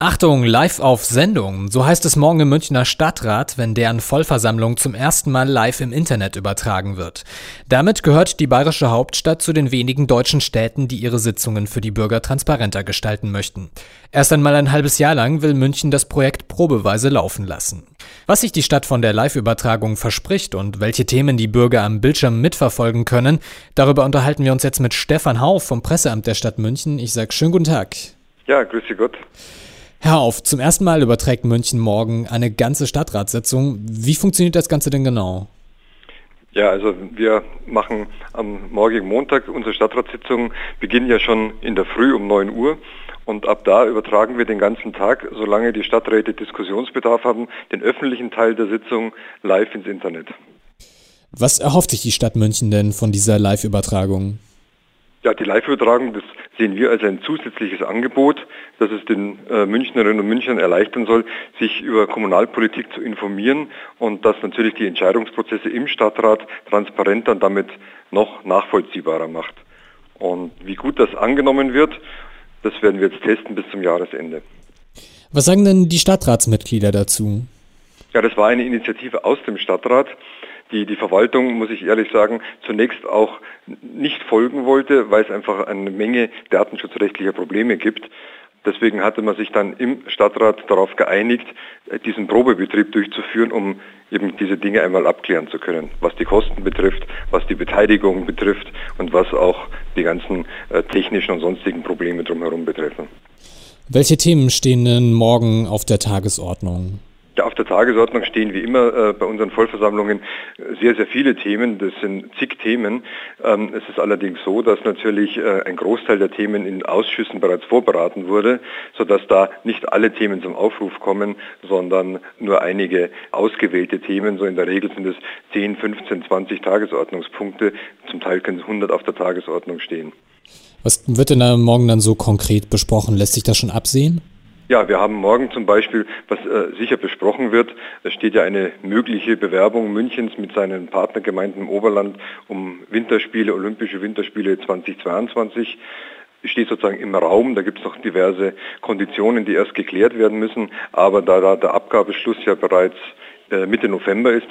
Achtung, live auf Sendung. So heißt es morgen im Münchner Stadtrat, wenn deren Vollversammlung zum ersten Mal live im Internet übertragen wird. Damit gehört die bayerische Hauptstadt zu den wenigen deutschen Städten, die ihre Sitzungen für die Bürger transparenter gestalten möchten. Erst einmal ein halbes Jahr lang will München das Projekt probeweise laufen lassen. Was sich die Stadt von der Live-Übertragung verspricht und welche Themen die Bürger am Bildschirm mitverfolgen können, darüber unterhalten wir uns jetzt mit Stefan Hau vom Presseamt der Stadt München. Ich sage schönen guten Tag. Ja, grüße Gott. Herr auf, zum ersten Mal überträgt München morgen eine ganze Stadtratssitzung. Wie funktioniert das Ganze denn genau? Ja, also wir machen am morgigen Montag unsere Stadtratssitzung, beginnen ja schon in der Früh um 9 Uhr und ab da übertragen wir den ganzen Tag, solange die Stadträte Diskussionsbedarf haben, den öffentlichen Teil der Sitzung live ins Internet. Was erhofft sich die Stadt München denn von dieser Live-Übertragung? Ja, die Live-Übertragung, das sehen wir als ein zusätzliches Angebot, das es den äh, Münchnerinnen und Münchnern erleichtern soll, sich über Kommunalpolitik zu informieren und das natürlich die Entscheidungsprozesse im Stadtrat transparenter und damit noch nachvollziehbarer macht. Und wie gut das angenommen wird, das werden wir jetzt testen bis zum Jahresende. Was sagen denn die Stadtratsmitglieder dazu? Ja, das war eine Initiative aus dem Stadtrat die die Verwaltung, muss ich ehrlich sagen, zunächst auch nicht folgen wollte, weil es einfach eine Menge datenschutzrechtlicher Probleme gibt. Deswegen hatte man sich dann im Stadtrat darauf geeinigt, diesen Probebetrieb durchzuführen, um eben diese Dinge einmal abklären zu können, was die Kosten betrifft, was die Beteiligung betrifft und was auch die ganzen äh, technischen und sonstigen Probleme drumherum betreffen. Welche Themen stehen denn morgen auf der Tagesordnung? Ja, auf der Tagesordnung stehen wie immer äh, bei unseren Vollversammlungen sehr, sehr viele Themen. Das sind zig Themen. Ähm, es ist allerdings so, dass natürlich äh, ein Großteil der Themen in Ausschüssen bereits vorberaten wurde, sodass da nicht alle Themen zum Aufruf kommen, sondern nur einige ausgewählte Themen. So in der Regel sind es 10, 15, 20 Tagesordnungspunkte. Zum Teil können 100 auf der Tagesordnung stehen. Was wird denn morgen dann so konkret besprochen? Lässt sich das schon absehen? Ja, wir haben morgen zum Beispiel, was äh, sicher besprochen wird, es steht ja eine mögliche Bewerbung Münchens mit seinen Partnergemeinden im Oberland um Winterspiele, Olympische Winterspiele 2022 steht sozusagen im Raum. Da gibt es noch diverse Konditionen, die erst geklärt werden müssen. Aber da, da der Abgabeschluss ja bereits äh, Mitte November ist,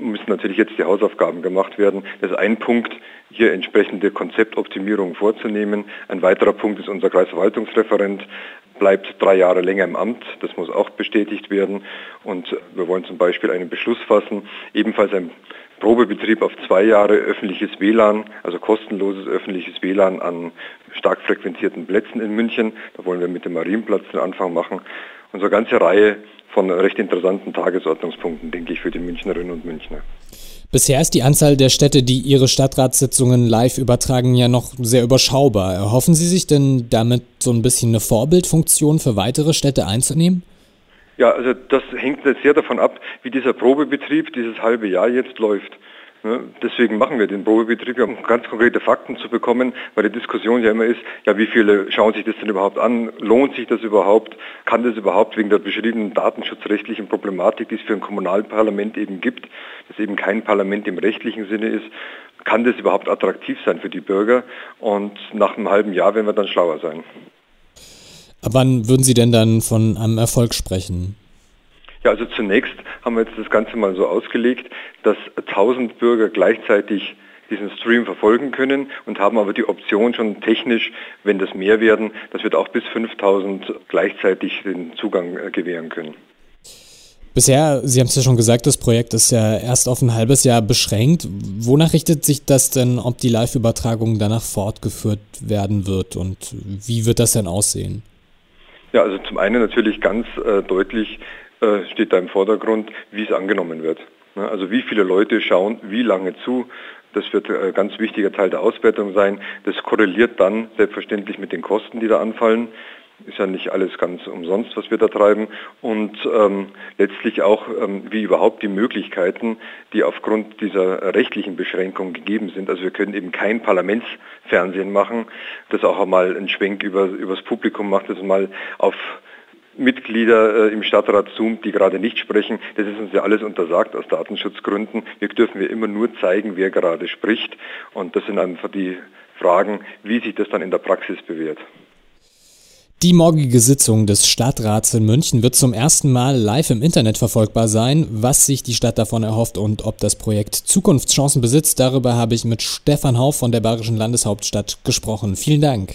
müssen natürlich jetzt die Hausaufgaben gemacht werden. Das ist ein Punkt, hier entsprechende Konzeptoptimierungen vorzunehmen. Ein weiterer Punkt ist unser Kreisverwaltungsreferent, bleibt drei Jahre länger im Amt. Das muss auch bestätigt werden. Und wir wollen zum Beispiel einen Beschluss fassen, ebenfalls ein Probebetrieb auf zwei Jahre öffentliches WLAN, also kostenloses öffentliches WLAN an stark frequentierten Plätzen in München. Da wollen wir mit dem Marienplatz den Anfang machen. Und so eine ganze Reihe von recht interessanten Tagesordnungspunkten, denke ich, für die Münchnerinnen und Münchner. Bisher ist die Anzahl der Städte, die ihre Stadtratssitzungen live übertragen, ja noch sehr überschaubar. Erhoffen Sie sich denn damit so ein bisschen eine Vorbildfunktion für weitere Städte einzunehmen? Ja, also das hängt sehr davon ab, wie dieser Probebetrieb dieses halbe Jahr jetzt läuft. Deswegen machen wir den Probebetrieb, um ganz konkrete Fakten zu bekommen, weil die Diskussion ja immer ist, ja, wie viele schauen sich das denn überhaupt an? Lohnt sich das überhaupt? Kann das überhaupt wegen der beschriebenen datenschutzrechtlichen Problematik, die es für ein Kommunalparlament eben gibt, das eben kein Parlament im rechtlichen Sinne ist, kann das überhaupt attraktiv sein für die Bürger? Und nach einem halben Jahr werden wir dann schlauer sein. Ab wann würden Sie denn dann von einem Erfolg sprechen? Ja, also zunächst haben wir jetzt das Ganze mal so ausgelegt, dass 1000 Bürger gleichzeitig diesen Stream verfolgen können und haben aber die Option schon technisch, wenn das mehr werden, dass wir auch bis 5000 gleichzeitig den Zugang äh, gewähren können. Bisher, Sie haben es ja schon gesagt, das Projekt ist ja erst auf ein halbes Jahr beschränkt. Wonach richtet sich das denn, ob die Live-Übertragung danach fortgeführt werden wird und wie wird das denn aussehen? Ja, also zum einen natürlich ganz äh, deutlich steht da im Vordergrund, wie es angenommen wird. Also wie viele Leute schauen wie lange zu. Das wird ein ganz wichtiger Teil der Auswertung sein. Das korreliert dann selbstverständlich mit den Kosten, die da anfallen. Ist ja nicht alles ganz umsonst, was wir da treiben. Und ähm, letztlich auch, ähm, wie überhaupt die Möglichkeiten, die aufgrund dieser rechtlichen Beschränkungen gegeben sind. Also wir können eben kein Parlamentsfernsehen machen, das auch einmal einen Schwenk über, übers Publikum macht, das mal auf Mitglieder äh, im Stadtrat Zoom, die gerade nicht sprechen. Das ist uns ja alles untersagt aus Datenschutzgründen. Wir dürfen wir immer nur zeigen, wer gerade spricht. Und das sind einfach die Fragen, wie sich das dann in der Praxis bewährt. Die morgige Sitzung des Stadtrats in München wird zum ersten Mal live im Internet verfolgbar sein. Was sich die Stadt davon erhofft und ob das Projekt Zukunftschancen besitzt, darüber habe ich mit Stefan Hauf von der Bayerischen Landeshauptstadt gesprochen. Vielen Dank.